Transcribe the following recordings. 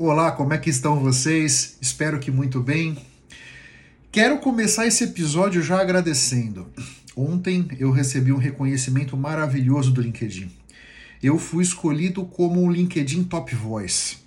Olá, como é que estão vocês? Espero que muito bem. Quero começar esse episódio já agradecendo. Ontem eu recebi um reconhecimento maravilhoso do LinkedIn. Eu fui escolhido como um LinkedIn Top Voice.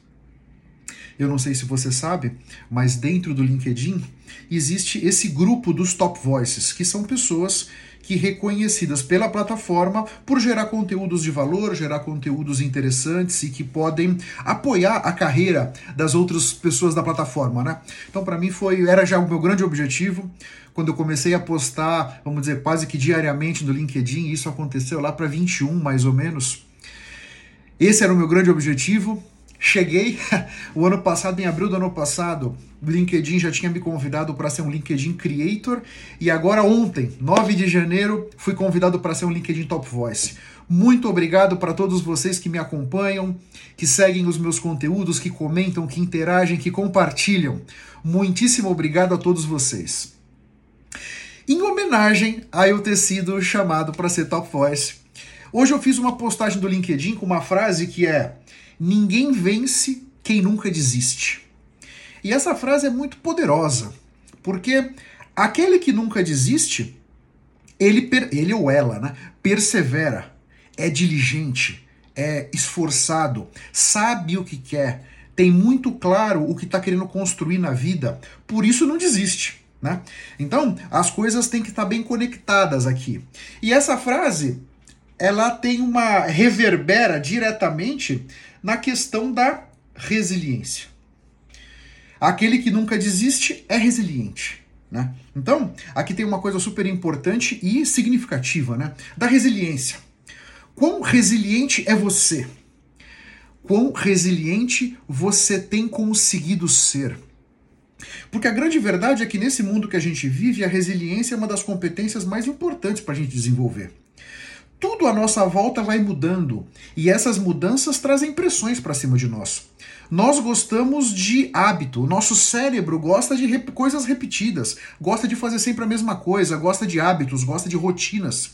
Eu não sei se você sabe, mas dentro do LinkedIn existe esse grupo dos Top Voices, que são pessoas que reconhecidas pela plataforma por gerar conteúdos de valor, gerar conteúdos interessantes e que podem apoiar a carreira das outras pessoas da plataforma, né? Então, para mim foi era já o meu grande objetivo quando eu comecei a postar, vamos dizer, quase que diariamente no LinkedIn, isso aconteceu lá para 21 mais ou menos. Esse era o meu grande objetivo. Cheguei o ano passado, em abril do ano passado, o LinkedIn já tinha me convidado para ser um LinkedIn Creator e agora ontem, 9 de janeiro, fui convidado para ser um LinkedIn Top Voice. Muito obrigado para todos vocês que me acompanham, que seguem os meus conteúdos, que comentam, que interagem, que compartilham. Muitíssimo obrigado a todos vocês. Em homenagem a eu ter sido chamado para ser Top Voice, hoje eu fiz uma postagem do LinkedIn com uma frase que é: Ninguém vence quem nunca desiste. E essa frase é muito poderosa, porque aquele que nunca desiste, ele, ele ou ela, né, persevera, é diligente, é esforçado, sabe o que quer, tem muito claro o que está querendo construir na vida, por isso não desiste. Né? Então, as coisas têm que estar tá bem conectadas aqui. E essa frase, ela tem uma reverbera diretamente na questão da resiliência. Aquele que nunca desiste é resiliente. Né? Então, aqui tem uma coisa super importante e significativa né? da resiliência. Quão resiliente é você? Quão resiliente você tem conseguido ser? Porque a grande verdade é que nesse mundo que a gente vive, a resiliência é uma das competências mais importantes para a gente desenvolver tudo à nossa volta vai mudando e essas mudanças trazem pressões para cima de nós. Nós gostamos de hábito, o nosso cérebro gosta de rep coisas repetidas, gosta de fazer sempre a mesma coisa, gosta de hábitos, gosta de rotinas.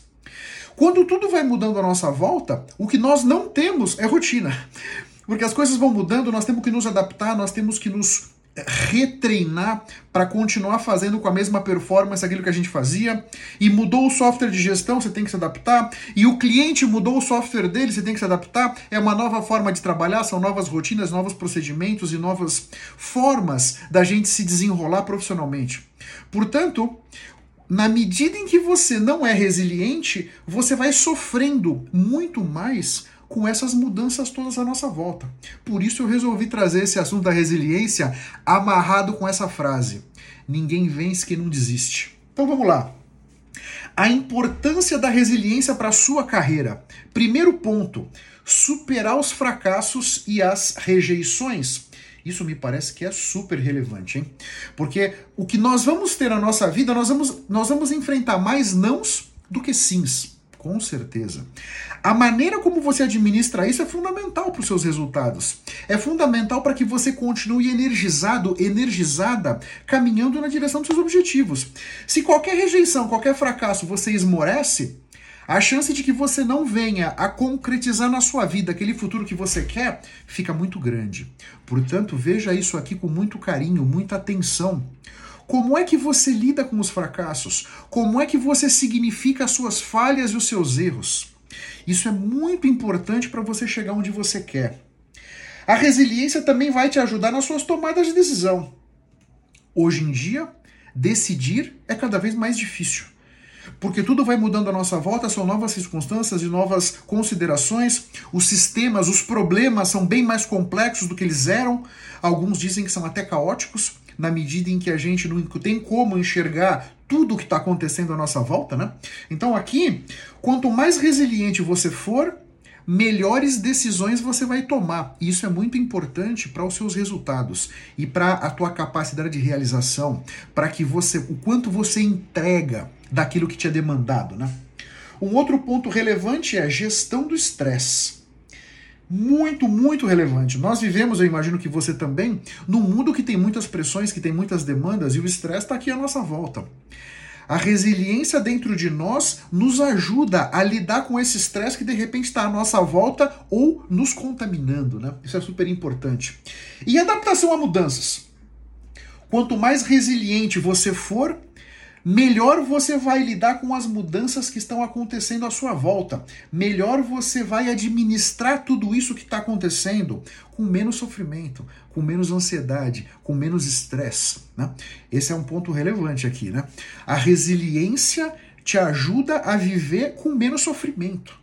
Quando tudo vai mudando à nossa volta, o que nós não temos é rotina. Porque as coisas vão mudando, nós temos que nos adaptar, nós temos que nos retreinar para continuar fazendo com a mesma performance aquilo que a gente fazia. E mudou o software de gestão, você tem que se adaptar. E o cliente mudou o software dele, você tem que se adaptar. É uma nova forma de trabalhar, são novas rotinas, novos procedimentos e novas formas da gente se desenrolar profissionalmente. Portanto, na medida em que você não é resiliente, você vai sofrendo muito mais com essas mudanças todas à nossa volta. Por isso eu resolvi trazer esse assunto da resiliência amarrado com essa frase: ninguém vence quem não desiste. Então vamos lá. A importância da resiliência para a sua carreira. Primeiro ponto: superar os fracassos e as rejeições. Isso me parece que é super relevante, hein? Porque o que nós vamos ter na nossa vida, nós vamos, nós vamos enfrentar mais nãos do que sims. Com certeza. A maneira como você administra isso é fundamental para os seus resultados. É fundamental para que você continue energizado, energizada, caminhando na direção dos seus objetivos. Se qualquer rejeição, qualquer fracasso você esmorece, a chance de que você não venha a concretizar na sua vida aquele futuro que você quer fica muito grande. Portanto, veja isso aqui com muito carinho, muita atenção. Como é que você lida com os fracassos? Como é que você significa as suas falhas e os seus erros? Isso é muito importante para você chegar onde você quer. A resiliência também vai te ajudar nas suas tomadas de decisão. Hoje em dia, decidir é cada vez mais difícil. Porque tudo vai mudando à nossa volta, são novas circunstâncias e novas considerações. Os sistemas, os problemas são bem mais complexos do que eles eram. Alguns dizem que são até caóticos na medida em que a gente não tem como enxergar tudo o que está acontecendo à nossa volta, né? Então aqui, quanto mais resiliente você for, melhores decisões você vai tomar. E isso é muito importante para os seus resultados e para a tua capacidade de realização, para que você, o quanto você entrega daquilo que te é demandado, né? Um outro ponto relevante é a gestão do estresse muito, muito relevante. Nós vivemos, eu imagino que você também, num mundo que tem muitas pressões, que tem muitas demandas e o estresse está aqui à nossa volta. A resiliência dentro de nós nos ajuda a lidar com esse estresse que de repente está à nossa volta ou nos contaminando, né? Isso é super importante. E adaptação a mudanças. Quanto mais resiliente você for, melhor você vai lidar com as mudanças que estão acontecendo à sua volta. Melhor você vai administrar tudo isso que está acontecendo com menos sofrimento, com menos ansiedade, com menos estresse. Né? Esse é um ponto relevante aqui. Né? A resiliência te ajuda a viver com menos sofrimento.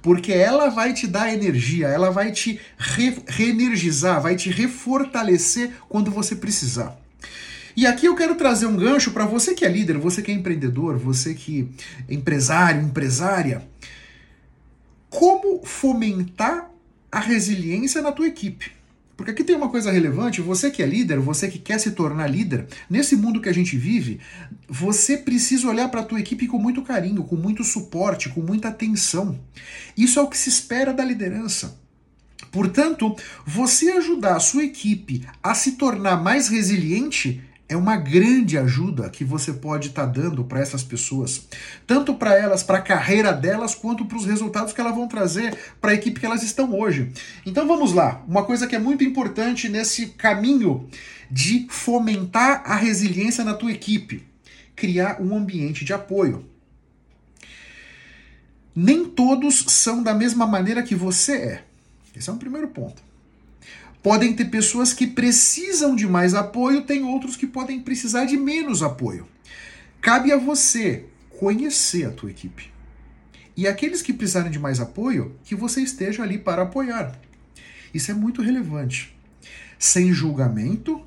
Porque ela vai te dar energia, ela vai te re reenergizar, vai te refortalecer quando você precisar. E aqui eu quero trazer um gancho para você que é líder, você que é empreendedor, você que é empresário, empresária. Como fomentar a resiliência na tua equipe? Porque aqui tem uma coisa relevante, você que é líder, você que quer se tornar líder, nesse mundo que a gente vive, você precisa olhar para a tua equipe com muito carinho, com muito suporte, com muita atenção. Isso é o que se espera da liderança. Portanto, você ajudar a sua equipe a se tornar mais resiliente é uma grande ajuda que você pode estar tá dando para essas pessoas, tanto para elas, para a carreira delas, quanto para os resultados que elas vão trazer para a equipe que elas estão hoje. Então vamos lá, uma coisa que é muito importante nesse caminho de fomentar a resiliência na tua equipe, criar um ambiente de apoio. Nem todos são da mesma maneira que você é. Esse é um primeiro ponto. Podem ter pessoas que precisam de mais apoio, tem outros que podem precisar de menos apoio. Cabe a você conhecer a tua equipe. E aqueles que precisarem de mais apoio, que você esteja ali para apoiar. Isso é muito relevante. Sem julgamento,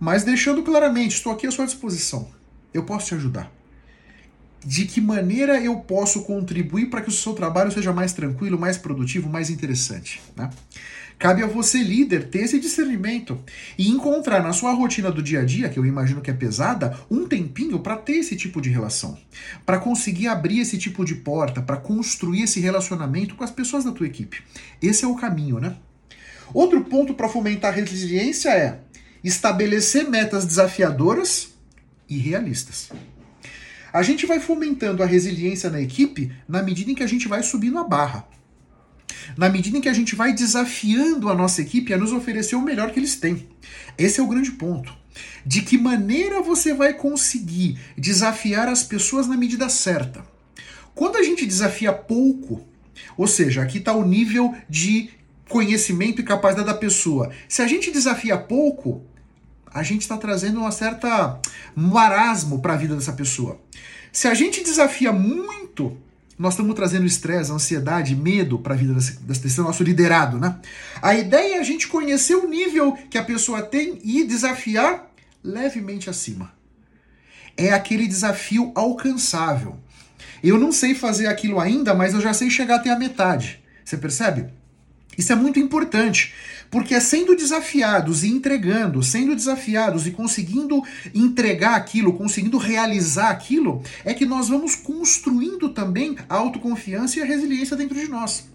mas deixando claramente, estou aqui à sua disposição. Eu posso te ajudar. De que maneira eu posso contribuir para que o seu trabalho seja mais tranquilo, mais produtivo, mais interessante? Né? Cabe a você, líder, ter esse discernimento e encontrar na sua rotina do dia a dia, que eu imagino que é pesada, um tempinho para ter esse tipo de relação, para conseguir abrir esse tipo de porta, para construir esse relacionamento com as pessoas da tua equipe. Esse é o caminho, né? Outro ponto para fomentar a resiliência é estabelecer metas desafiadoras e realistas. A gente vai fomentando a resiliência na equipe na medida em que a gente vai subindo a barra na medida em que a gente vai desafiando a nossa equipe a nos oferecer o melhor que eles têm. Esse é o grande ponto. De que maneira você vai conseguir desafiar as pessoas na medida certa? Quando a gente desafia pouco, ou seja, aqui está o nível de conhecimento e capacidade da pessoa. Se a gente desafia pouco, a gente está trazendo uma certa marasmo para a vida dessa pessoa. Se a gente desafia muito, nós estamos trazendo estresse, ansiedade, medo para a vida desse, desse nosso liderado, né? A ideia é a gente conhecer o nível que a pessoa tem e desafiar levemente acima. É aquele desafio alcançável. Eu não sei fazer aquilo ainda, mas eu já sei chegar até a metade. Você percebe? Isso é muito importante, porque sendo desafiados e entregando, sendo desafiados e conseguindo entregar aquilo, conseguindo realizar aquilo, é que nós vamos construindo também a autoconfiança e a resiliência dentro de nós.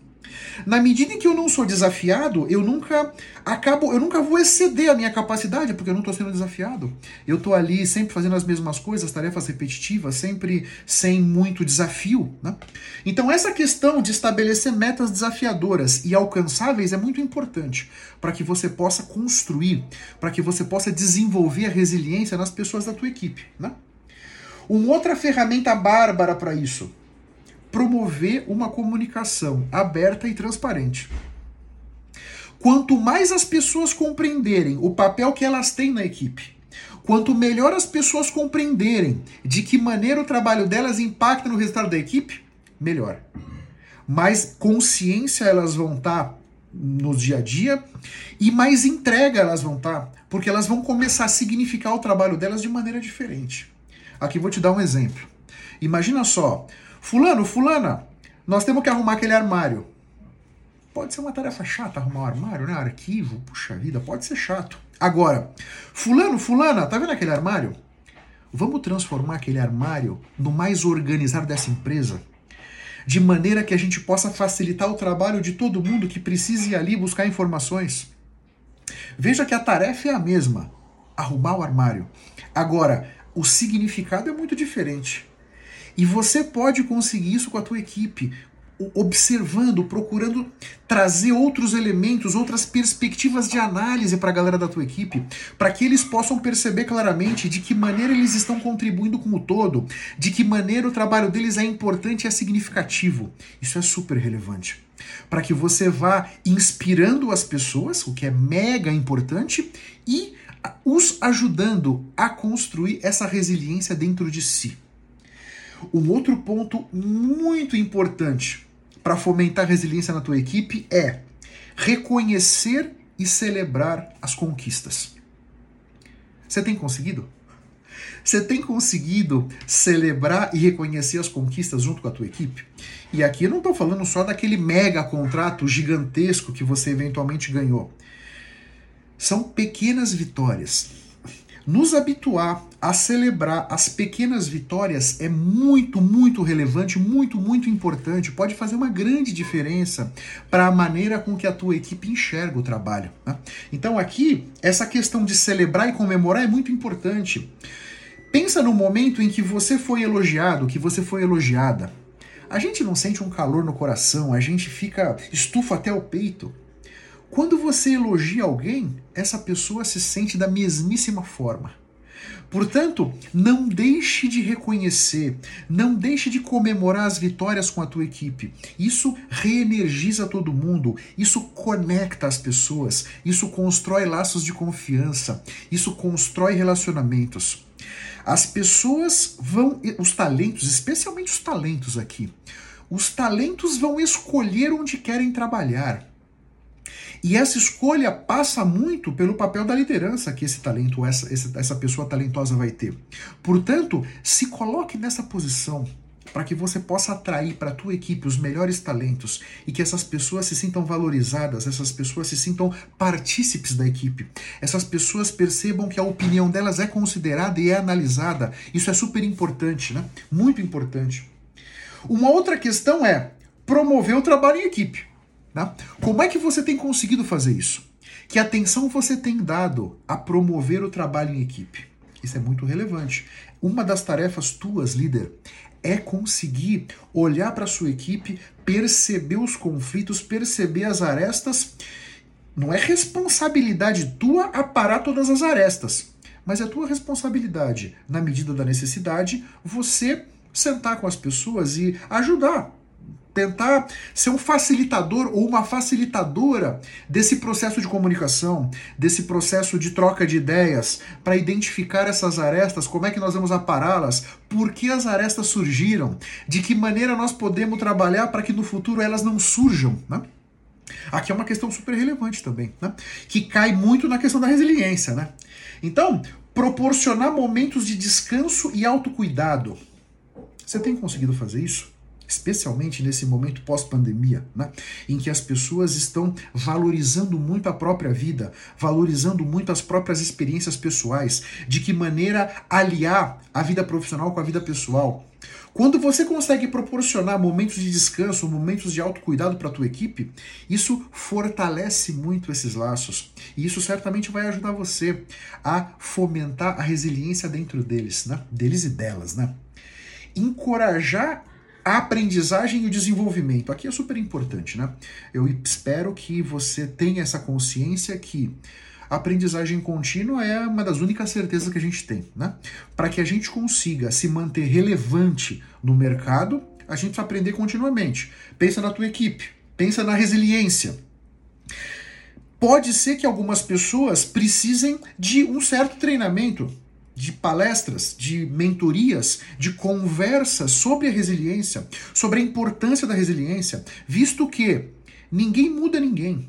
Na medida em que eu não sou desafiado, eu nunca acabo, eu nunca vou exceder a minha capacidade, porque eu não estou sendo desafiado. Eu estou ali sempre fazendo as mesmas coisas, tarefas repetitivas, sempre sem muito desafio. Né? Então, essa questão de estabelecer metas desafiadoras e alcançáveis é muito importante para que você possa construir, para que você possa desenvolver a resiliência nas pessoas da tua equipe. Né? Uma outra ferramenta bárbara para isso promover uma comunicação aberta e transparente. Quanto mais as pessoas compreenderem o papel que elas têm na equipe, quanto melhor as pessoas compreenderem de que maneira o trabalho delas impacta no resultado da equipe, melhor. Mais consciência elas vão estar tá no dia a dia e mais entrega elas vão estar, tá, porque elas vão começar a significar o trabalho delas de maneira diferente. Aqui vou te dar um exemplo. Imagina só, Fulano, fulana, nós temos que arrumar aquele armário. Pode ser uma tarefa chata arrumar um armário, né? Arquivo, puxa vida, pode ser chato. Agora, fulano, fulana, tá vendo aquele armário? Vamos transformar aquele armário no mais organizado dessa empresa, de maneira que a gente possa facilitar o trabalho de todo mundo que precise ir ali buscar informações. Veja que a tarefa é a mesma, arrumar o armário. Agora, o significado é muito diferente. E você pode conseguir isso com a tua equipe, observando, procurando trazer outros elementos, outras perspectivas de análise para a galera da tua equipe, para que eles possam perceber claramente de que maneira eles estão contribuindo com o todo, de que maneira o trabalho deles é importante e é significativo. Isso é super relevante. Para que você vá inspirando as pessoas, o que é mega importante, e os ajudando a construir essa resiliência dentro de si. Um outro ponto muito importante para fomentar resiliência na tua equipe é reconhecer e celebrar as conquistas. Você tem conseguido? Você tem conseguido celebrar e reconhecer as conquistas junto com a tua equipe? E aqui eu não estou falando só daquele mega contrato gigantesco que você eventualmente ganhou. São pequenas vitórias nos habituar a celebrar as pequenas vitórias é muito, muito relevante, muito, muito importante. Pode fazer uma grande diferença para a maneira com que a tua equipe enxerga o trabalho. Né? Então, aqui, essa questão de celebrar e comemorar é muito importante. Pensa no momento em que você foi elogiado, que você foi elogiada. A gente não sente um calor no coração, a gente fica estufa até o peito. Quando você elogia alguém, essa pessoa se sente da mesmíssima forma. Portanto, não deixe de reconhecer, não deixe de comemorar as vitórias com a tua equipe. Isso reenergiza todo mundo, isso conecta as pessoas, isso constrói laços de confiança, isso constrói relacionamentos. As pessoas vão, os talentos, especialmente os talentos aqui, os talentos vão escolher onde querem trabalhar. E essa escolha passa muito pelo papel da liderança que esse talento, essa, essa pessoa talentosa vai ter. Portanto, se coloque nessa posição para que você possa atrair para a tua equipe os melhores talentos e que essas pessoas se sintam valorizadas, essas pessoas se sintam partícipes da equipe. Essas pessoas percebam que a opinião delas é considerada e é analisada. Isso é super importante, né? Muito importante. Uma outra questão é promover o trabalho em equipe. Tá? Como é que você tem conseguido fazer isso? Que atenção você tem dado a promover o trabalho em equipe? Isso é muito relevante. Uma das tarefas tuas, líder, é conseguir olhar para sua equipe, perceber os conflitos, perceber as arestas. Não é responsabilidade tua aparar todas as arestas, mas é tua responsabilidade, na medida da necessidade, você sentar com as pessoas e ajudar tentar ser um facilitador ou uma facilitadora desse processo de comunicação, desse processo de troca de ideias, para identificar essas arestas, como é que nós vamos apará-las, por que as arestas surgiram, de que maneira nós podemos trabalhar para que no futuro elas não surjam. Né? Aqui é uma questão super relevante também, né? que cai muito na questão da resiliência. Né? Então, proporcionar momentos de descanso e autocuidado. Você tem conseguido fazer isso? Especialmente nesse momento pós-pandemia, né, em que as pessoas estão valorizando muito a própria vida, valorizando muito as próprias experiências pessoais, de que maneira aliar a vida profissional com a vida pessoal. Quando você consegue proporcionar momentos de descanso, momentos de autocuidado para a tua equipe, isso fortalece muito esses laços. E isso certamente vai ajudar você a fomentar a resiliência dentro deles, né? Deles e delas, né? Encorajar a aprendizagem e o desenvolvimento. Aqui é super importante, né? Eu espero que você tenha essa consciência que a aprendizagem contínua é uma das únicas certezas que a gente tem, né? Para que a gente consiga se manter relevante no mercado, a gente precisa aprender continuamente. Pensa na tua equipe, pensa na resiliência. Pode ser que algumas pessoas precisem de um certo treinamento de palestras, de mentorias, de conversas sobre a resiliência, sobre a importância da resiliência, visto que ninguém muda ninguém.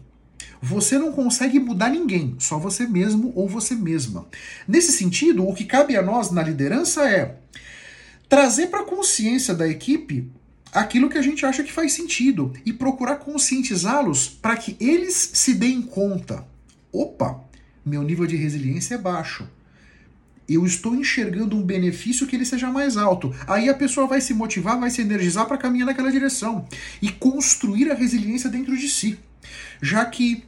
Você não consegue mudar ninguém, só você mesmo ou você mesma. Nesse sentido, o que cabe a nós na liderança é trazer para a consciência da equipe aquilo que a gente acha que faz sentido e procurar conscientizá-los para que eles se deem conta. Opa, meu nível de resiliência é baixo eu estou enxergando um benefício que ele seja mais alto. Aí a pessoa vai se motivar, vai se energizar para caminhar naquela direção e construir a resiliência dentro de si. Já que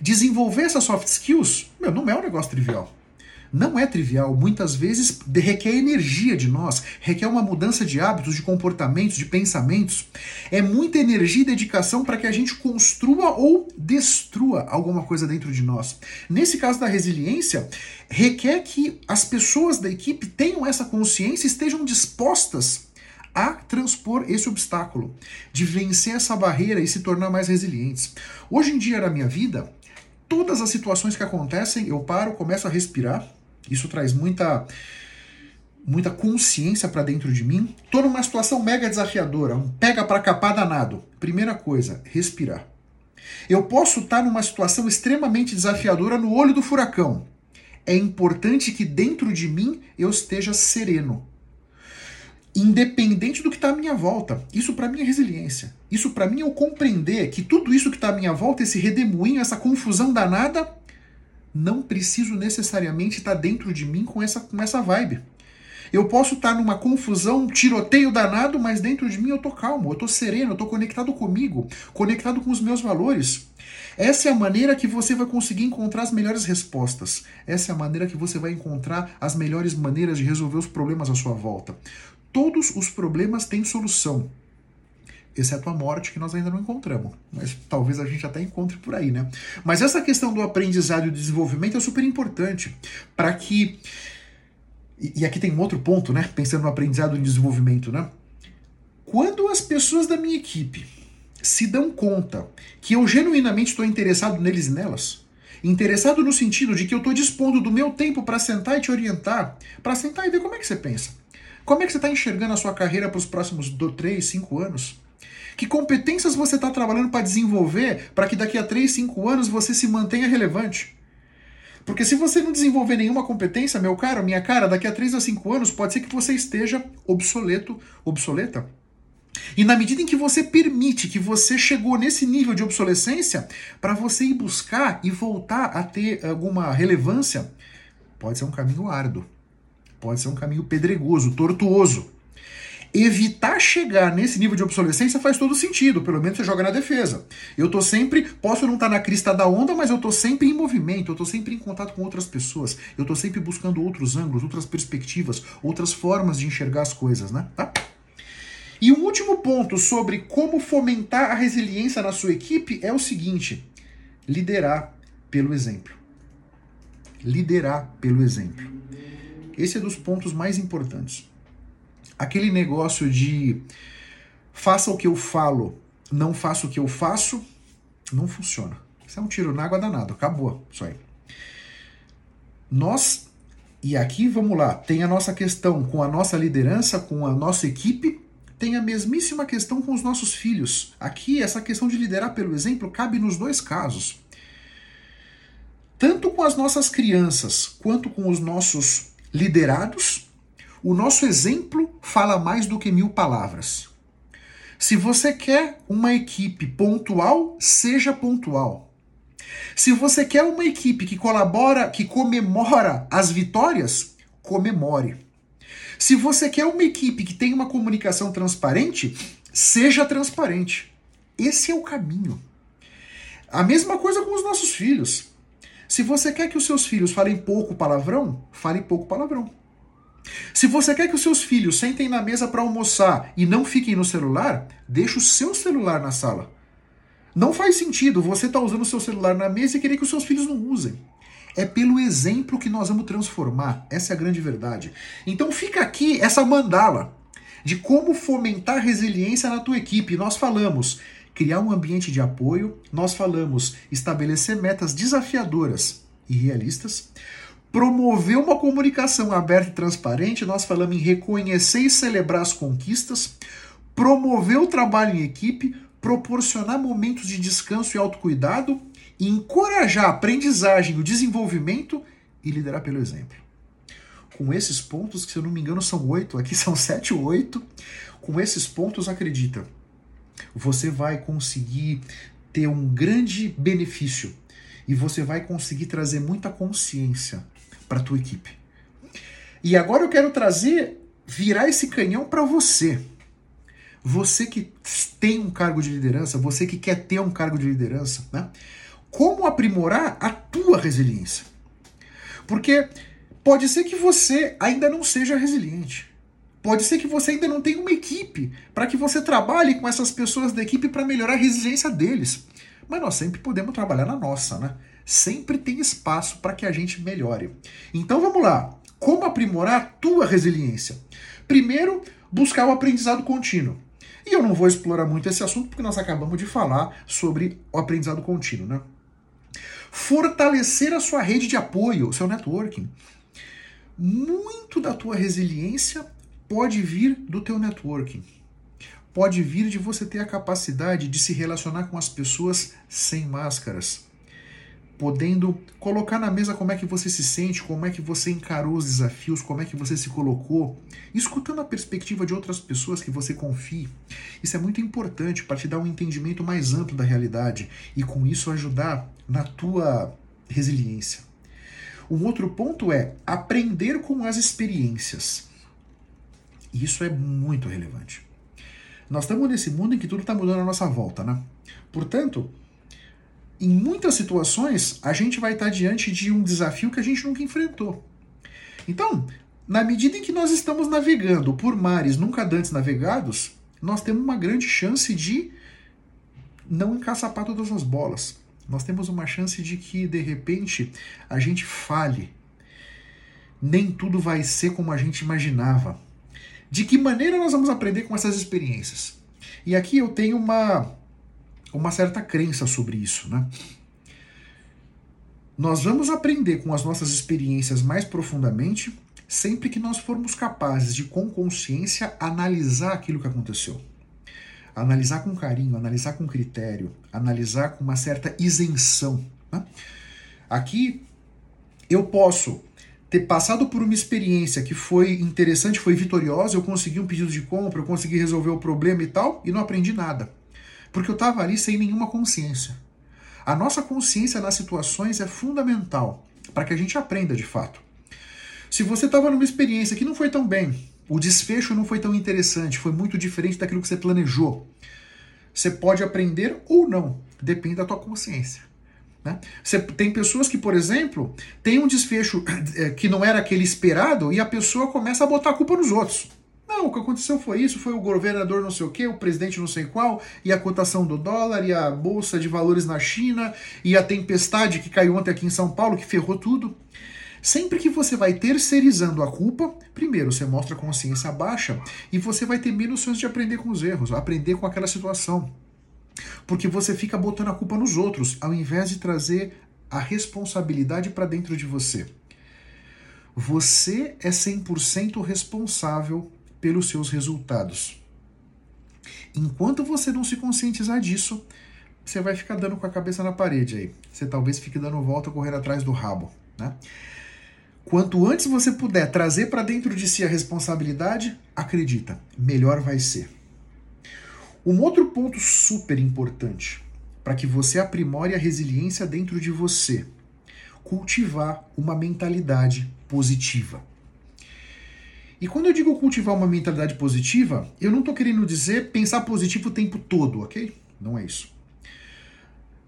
desenvolver essas soft skills, meu, não é um negócio trivial. Não é trivial, muitas vezes requer energia de nós, requer uma mudança de hábitos, de comportamentos, de pensamentos. É muita energia e dedicação para que a gente construa ou destrua alguma coisa dentro de nós. Nesse caso da resiliência, requer que as pessoas da equipe tenham essa consciência e estejam dispostas a transpor esse obstáculo, de vencer essa barreira e se tornar mais resilientes. Hoje em dia na minha vida, todas as situações que acontecem, eu paro, começo a respirar. Isso traz muita muita consciência para dentro de mim. Tô numa situação mega desafiadora, um pega para capar danado. Primeira coisa, respirar. Eu posso estar tá numa situação extremamente desafiadora no olho do furacão. É importante que dentro de mim eu esteja sereno independente do que está à minha volta. Isso para mim é resiliência. Isso para mim é o compreender que tudo isso que está à minha volta, esse redemoinho, essa confusão danada, não preciso necessariamente estar tá dentro de mim com essa, com essa vibe. Eu posso estar tá numa confusão, um tiroteio danado, mas dentro de mim eu tô calmo, eu tô sereno, eu tô conectado comigo, conectado com os meus valores. Essa é a maneira que você vai conseguir encontrar as melhores respostas. Essa é a maneira que você vai encontrar as melhores maneiras de resolver os problemas à sua volta. Todos os problemas têm solução, exceto a morte que nós ainda não encontramos. Mas talvez a gente até encontre por aí, né? Mas essa questão do aprendizado e do desenvolvimento é super importante para que e aqui tem um outro ponto, né? Pensando no aprendizado e no desenvolvimento, né? Quando as pessoas da minha equipe se dão conta que eu genuinamente estou interessado neles e nelas, interessado no sentido de que eu estou dispondo do meu tempo para sentar e te orientar, para sentar e ver como é que você pensa. Como é que você está enxergando a sua carreira para os próximos 3, 5 anos? Que competências você está trabalhando para desenvolver para que daqui a 3, 5 anos você se mantenha relevante? Porque se você não desenvolver nenhuma competência, meu caro, minha cara, daqui a 3 a 5 anos pode ser que você esteja obsoleto, obsoleta. E na medida em que você permite que você chegou nesse nível de obsolescência, para você ir buscar e voltar a ter alguma relevância, pode ser um caminho árduo. Pode ser um caminho pedregoso, tortuoso. Evitar chegar nesse nível de obsolescência faz todo sentido, pelo menos você joga na defesa. Eu tô sempre, posso não estar tá na crista da onda, mas eu tô sempre em movimento, eu tô sempre em contato com outras pessoas, eu tô sempre buscando outros ângulos, outras perspectivas, outras formas de enxergar as coisas, né? Tá? E um último ponto sobre como fomentar a resiliência na sua equipe é o seguinte: liderar pelo exemplo. Liderar pelo exemplo. Esse é dos pontos mais importantes. Aquele negócio de faça o que eu falo, não faça o que eu faço, não funciona. Isso é um tiro na água danado, acabou isso aí. Nós, e aqui vamos lá, tem a nossa questão com a nossa liderança, com a nossa equipe, tem a mesmíssima questão com os nossos filhos. Aqui, essa questão de liderar pelo exemplo cabe nos dois casos. Tanto com as nossas crianças quanto com os nossos liderados, o nosso exemplo fala mais do que mil palavras. Se você quer uma equipe pontual, seja pontual. Se você quer uma equipe que colabora, que comemora as vitórias, comemore. Se você quer uma equipe que tem uma comunicação transparente, seja transparente. Esse é o caminho. A mesma coisa com os nossos filhos. Se você quer que os seus filhos falem pouco palavrão, fale pouco palavrão. Se você quer que os seus filhos sentem na mesa para almoçar e não fiquem no celular, deixe o seu celular na sala. Não faz sentido você estar tá usando o seu celular na mesa e querer que os seus filhos não usem. É pelo exemplo que nós vamos transformar. Essa é a grande verdade. Então fica aqui essa mandala de como fomentar resiliência na tua equipe. Nós falamos criar um ambiente de apoio, nós falamos estabelecer metas desafiadoras e realistas, promover uma comunicação aberta e transparente, nós falamos em reconhecer e celebrar as conquistas, promover o trabalho em equipe, proporcionar momentos de descanso e autocuidado, encorajar a aprendizagem, o desenvolvimento e liderar pelo exemplo. Com esses pontos, que se eu não me engano são oito, aqui são sete ou oito, com esses pontos, acredita, você vai conseguir ter um grande benefício e você vai conseguir trazer muita consciência para tua equipe. E agora eu quero trazer, virar esse canhão para você. Você que tem um cargo de liderança, você que quer ter um cargo de liderança, né? Como aprimorar a tua resiliência? Porque Pode ser que você ainda não seja resiliente. Pode ser que você ainda não tenha uma equipe para que você trabalhe com essas pessoas da equipe para melhorar a resiliência deles. Mas nós sempre podemos trabalhar na nossa, né? Sempre tem espaço para que a gente melhore. Então vamos lá. Como aprimorar a tua resiliência? Primeiro, buscar o aprendizado contínuo. E eu não vou explorar muito esse assunto porque nós acabamos de falar sobre o aprendizado contínuo, né? Fortalecer a sua rede de apoio, o seu networking. Muito da tua resiliência pode vir do teu networking. Pode vir de você ter a capacidade de se relacionar com as pessoas sem máscaras. Podendo colocar na mesa como é que você se sente, como é que você encarou os desafios, como é que você se colocou, escutando a perspectiva de outras pessoas que você confie. Isso é muito importante para te dar um entendimento mais amplo da realidade e com isso ajudar na tua resiliência. Um outro ponto é aprender com as experiências. Isso é muito relevante. Nós estamos nesse mundo em que tudo está mudando à nossa volta, né? Portanto, em muitas situações, a gente vai estar diante de um desafio que a gente nunca enfrentou. Então, na medida em que nós estamos navegando por mares nunca antes navegados, nós temos uma grande chance de não encaçapar todas as bolas. Nós temos uma chance de que, de repente, a gente fale. Nem tudo vai ser como a gente imaginava. De que maneira nós vamos aprender com essas experiências? E aqui eu tenho uma, uma certa crença sobre isso, né? Nós vamos aprender com as nossas experiências mais profundamente sempre que nós formos capazes de, com consciência, analisar aquilo que aconteceu. Analisar com carinho, analisar com critério, analisar com uma certa isenção. Né? Aqui eu posso ter passado por uma experiência que foi interessante, foi vitoriosa, eu consegui um pedido de compra, eu consegui resolver o problema e tal, e não aprendi nada. Porque eu estava ali sem nenhuma consciência. A nossa consciência nas situações é fundamental para que a gente aprenda de fato. Se você estava numa experiência que não foi tão bem, o desfecho não foi tão interessante, foi muito diferente daquilo que você planejou, você pode aprender ou não, depende da tua consciência. Né? Você tem pessoas que, por exemplo, tem um desfecho eh, que não era aquele esperado e a pessoa começa a botar a culpa nos outros. Não, o que aconteceu foi isso, foi o governador não sei o que, o presidente não sei qual, e a cotação do dólar, e a bolsa de valores na China, e a tempestade que caiu ontem aqui em São Paulo, que ferrou tudo. Sempre que você vai terceirizando a culpa, primeiro você mostra consciência baixa e você vai ter menos chances de aprender com os erros, aprender com aquela situação. Porque você fica botando a culpa nos outros, ao invés de trazer a responsabilidade para dentro de você. Você é 100% responsável pelos seus resultados. Enquanto você não se conscientizar disso, você vai ficar dando com a cabeça na parede aí. Você talvez fique dando volta correndo atrás do rabo, né? Quanto antes você puder trazer para dentro de si a responsabilidade, acredita, melhor vai ser. Um outro ponto super importante para que você aprimore a resiliência dentro de você, cultivar uma mentalidade positiva. E quando eu digo cultivar uma mentalidade positiva, eu não estou querendo dizer pensar positivo o tempo todo, ok? Não é isso.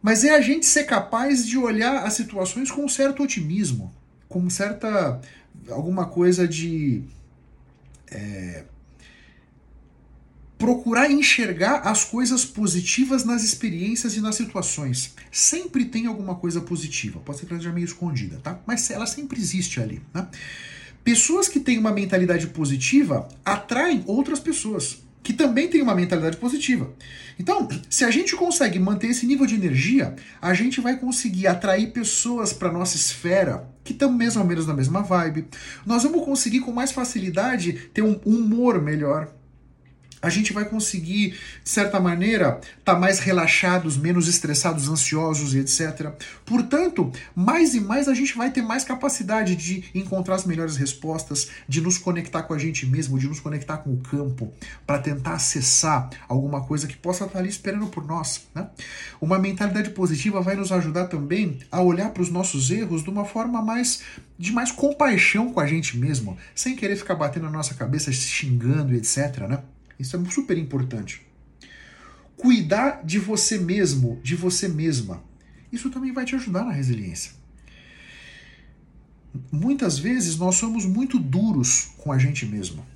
Mas é a gente ser capaz de olhar as situações com certo otimismo, com certa. alguma coisa de. É, procurar enxergar as coisas positivas nas experiências e nas situações. Sempre tem alguma coisa positiva. Pode ser que ela seja meio escondida, tá? Mas ela sempre existe ali, né? Pessoas que têm uma mentalidade positiva atraem outras pessoas que também têm uma mentalidade positiva. Então, se a gente consegue manter esse nível de energia, a gente vai conseguir atrair pessoas para nossa esfera que estão mais ou menos na mesma vibe. Nós vamos conseguir com mais facilidade ter um humor melhor a gente vai conseguir, de certa maneira, estar tá mais relaxados, menos estressados, ansiosos e etc. Portanto, mais e mais a gente vai ter mais capacidade de encontrar as melhores respostas, de nos conectar com a gente mesmo, de nos conectar com o campo, para tentar acessar alguma coisa que possa estar ali esperando por nós. Né? Uma mentalidade positiva vai nos ajudar também a olhar para os nossos erros de uma forma mais de mais compaixão com a gente mesmo, sem querer ficar batendo na nossa cabeça, xingando etc. Né? Isso é super importante. Cuidar de você mesmo, de você mesma. Isso também vai te ajudar na resiliência. muitas vezes nós somos muito duros com a gente mesmo.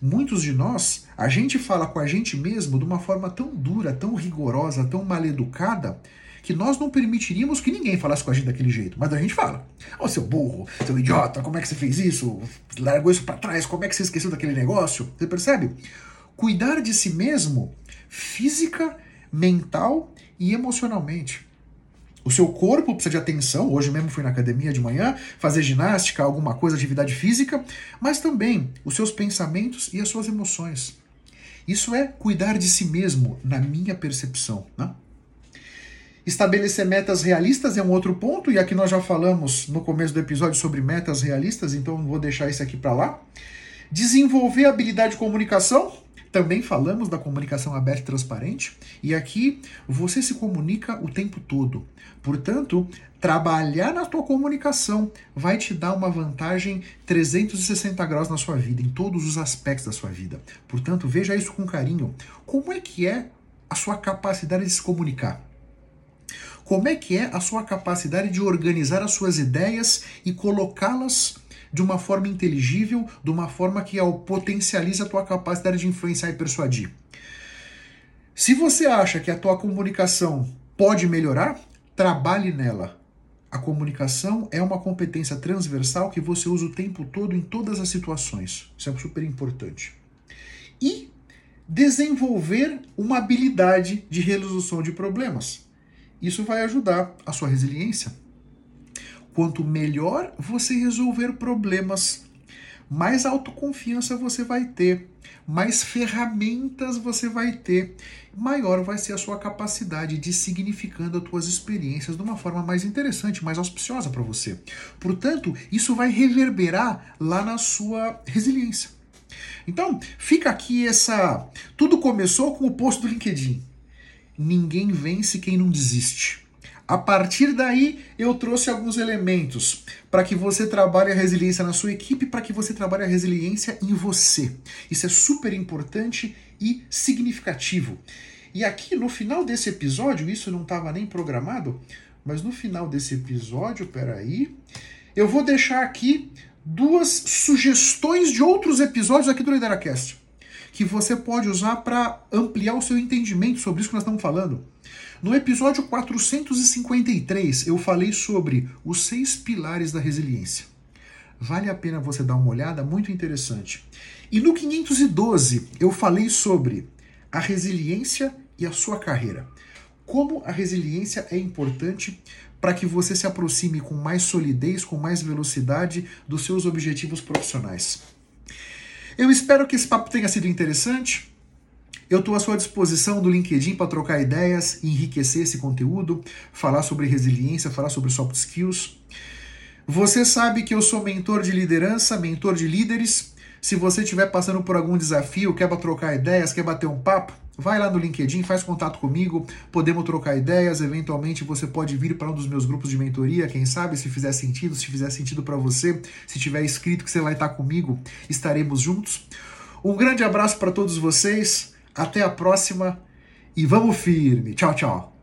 Muitos de nós, a gente fala com a gente mesmo de uma forma tão dura, tão rigorosa, tão mal educada, que nós não permitiríamos que ninguém falasse com a gente daquele jeito. Mas a gente fala. Ô, oh, seu burro, seu idiota, como é que você fez isso? Largou isso para trás, como é que você esqueceu daquele negócio? Você percebe? Cuidar de si mesmo, física, mental e emocionalmente. O seu corpo precisa de atenção. Hoje mesmo fui na academia de manhã fazer ginástica, alguma coisa, atividade física, mas também os seus pensamentos e as suas emoções. Isso é cuidar de si mesmo, na minha percepção. Né? Estabelecer metas realistas é um outro ponto, e aqui nós já falamos no começo do episódio sobre metas realistas, então vou deixar isso aqui para lá. Desenvolver habilidade de comunicação, também falamos da comunicação aberta e transparente, e aqui você se comunica o tempo todo. Portanto, trabalhar na tua comunicação vai te dar uma vantagem 360 graus na sua vida, em todos os aspectos da sua vida. Portanto, veja isso com carinho. Como é que é a sua capacidade de se comunicar? Como é que é a sua capacidade de organizar as suas ideias e colocá-las de uma forma inteligível, de uma forma que potencializa a tua capacidade de influenciar e persuadir? Se você acha que a tua comunicação pode melhorar, trabalhe nela. A comunicação é uma competência transversal que você usa o tempo todo em todas as situações. Isso é super importante. E desenvolver uma habilidade de resolução de problemas. Isso vai ajudar a sua resiliência. Quanto melhor você resolver problemas, mais autoconfiança você vai ter, mais ferramentas você vai ter, maior vai ser a sua capacidade de significando as suas experiências de uma forma mais interessante, mais auspiciosa para você. Portanto, isso vai reverberar lá na sua resiliência. Então, fica aqui essa. Tudo começou com o post do LinkedIn ninguém vence quem não desiste. A partir daí, eu trouxe alguns elementos para que você trabalhe a resiliência na sua equipe, para que você trabalhe a resiliência em você. Isso é super importante e significativo. E aqui no final desse episódio, isso não estava nem programado, mas no final desse episódio, peraí, eu vou deixar aqui duas sugestões de outros episódios aqui do Lideracast que você pode usar para ampliar o seu entendimento sobre isso que nós estamos falando. No episódio 453, eu falei sobre os seis pilares da resiliência. Vale a pena você dar uma olhada, muito interessante. E no 512, eu falei sobre a resiliência e a sua carreira. Como a resiliência é importante para que você se aproxime com mais solidez, com mais velocidade dos seus objetivos profissionais. Eu espero que esse papo tenha sido interessante. Eu estou à sua disposição do LinkedIn para trocar ideias, enriquecer esse conteúdo, falar sobre resiliência, falar sobre soft skills. Você sabe que eu sou mentor de liderança, mentor de líderes. Se você estiver passando por algum desafio, quer trocar ideias, quer bater um papo, vai lá no LinkedIn, faz contato comigo, podemos trocar ideias, eventualmente você pode vir para um dos meus grupos de mentoria, quem sabe, se fizer sentido, se fizer sentido para você, se tiver escrito que você vai estar comigo, estaremos juntos. Um grande abraço para todos vocês, até a próxima e vamos firme. Tchau, tchau.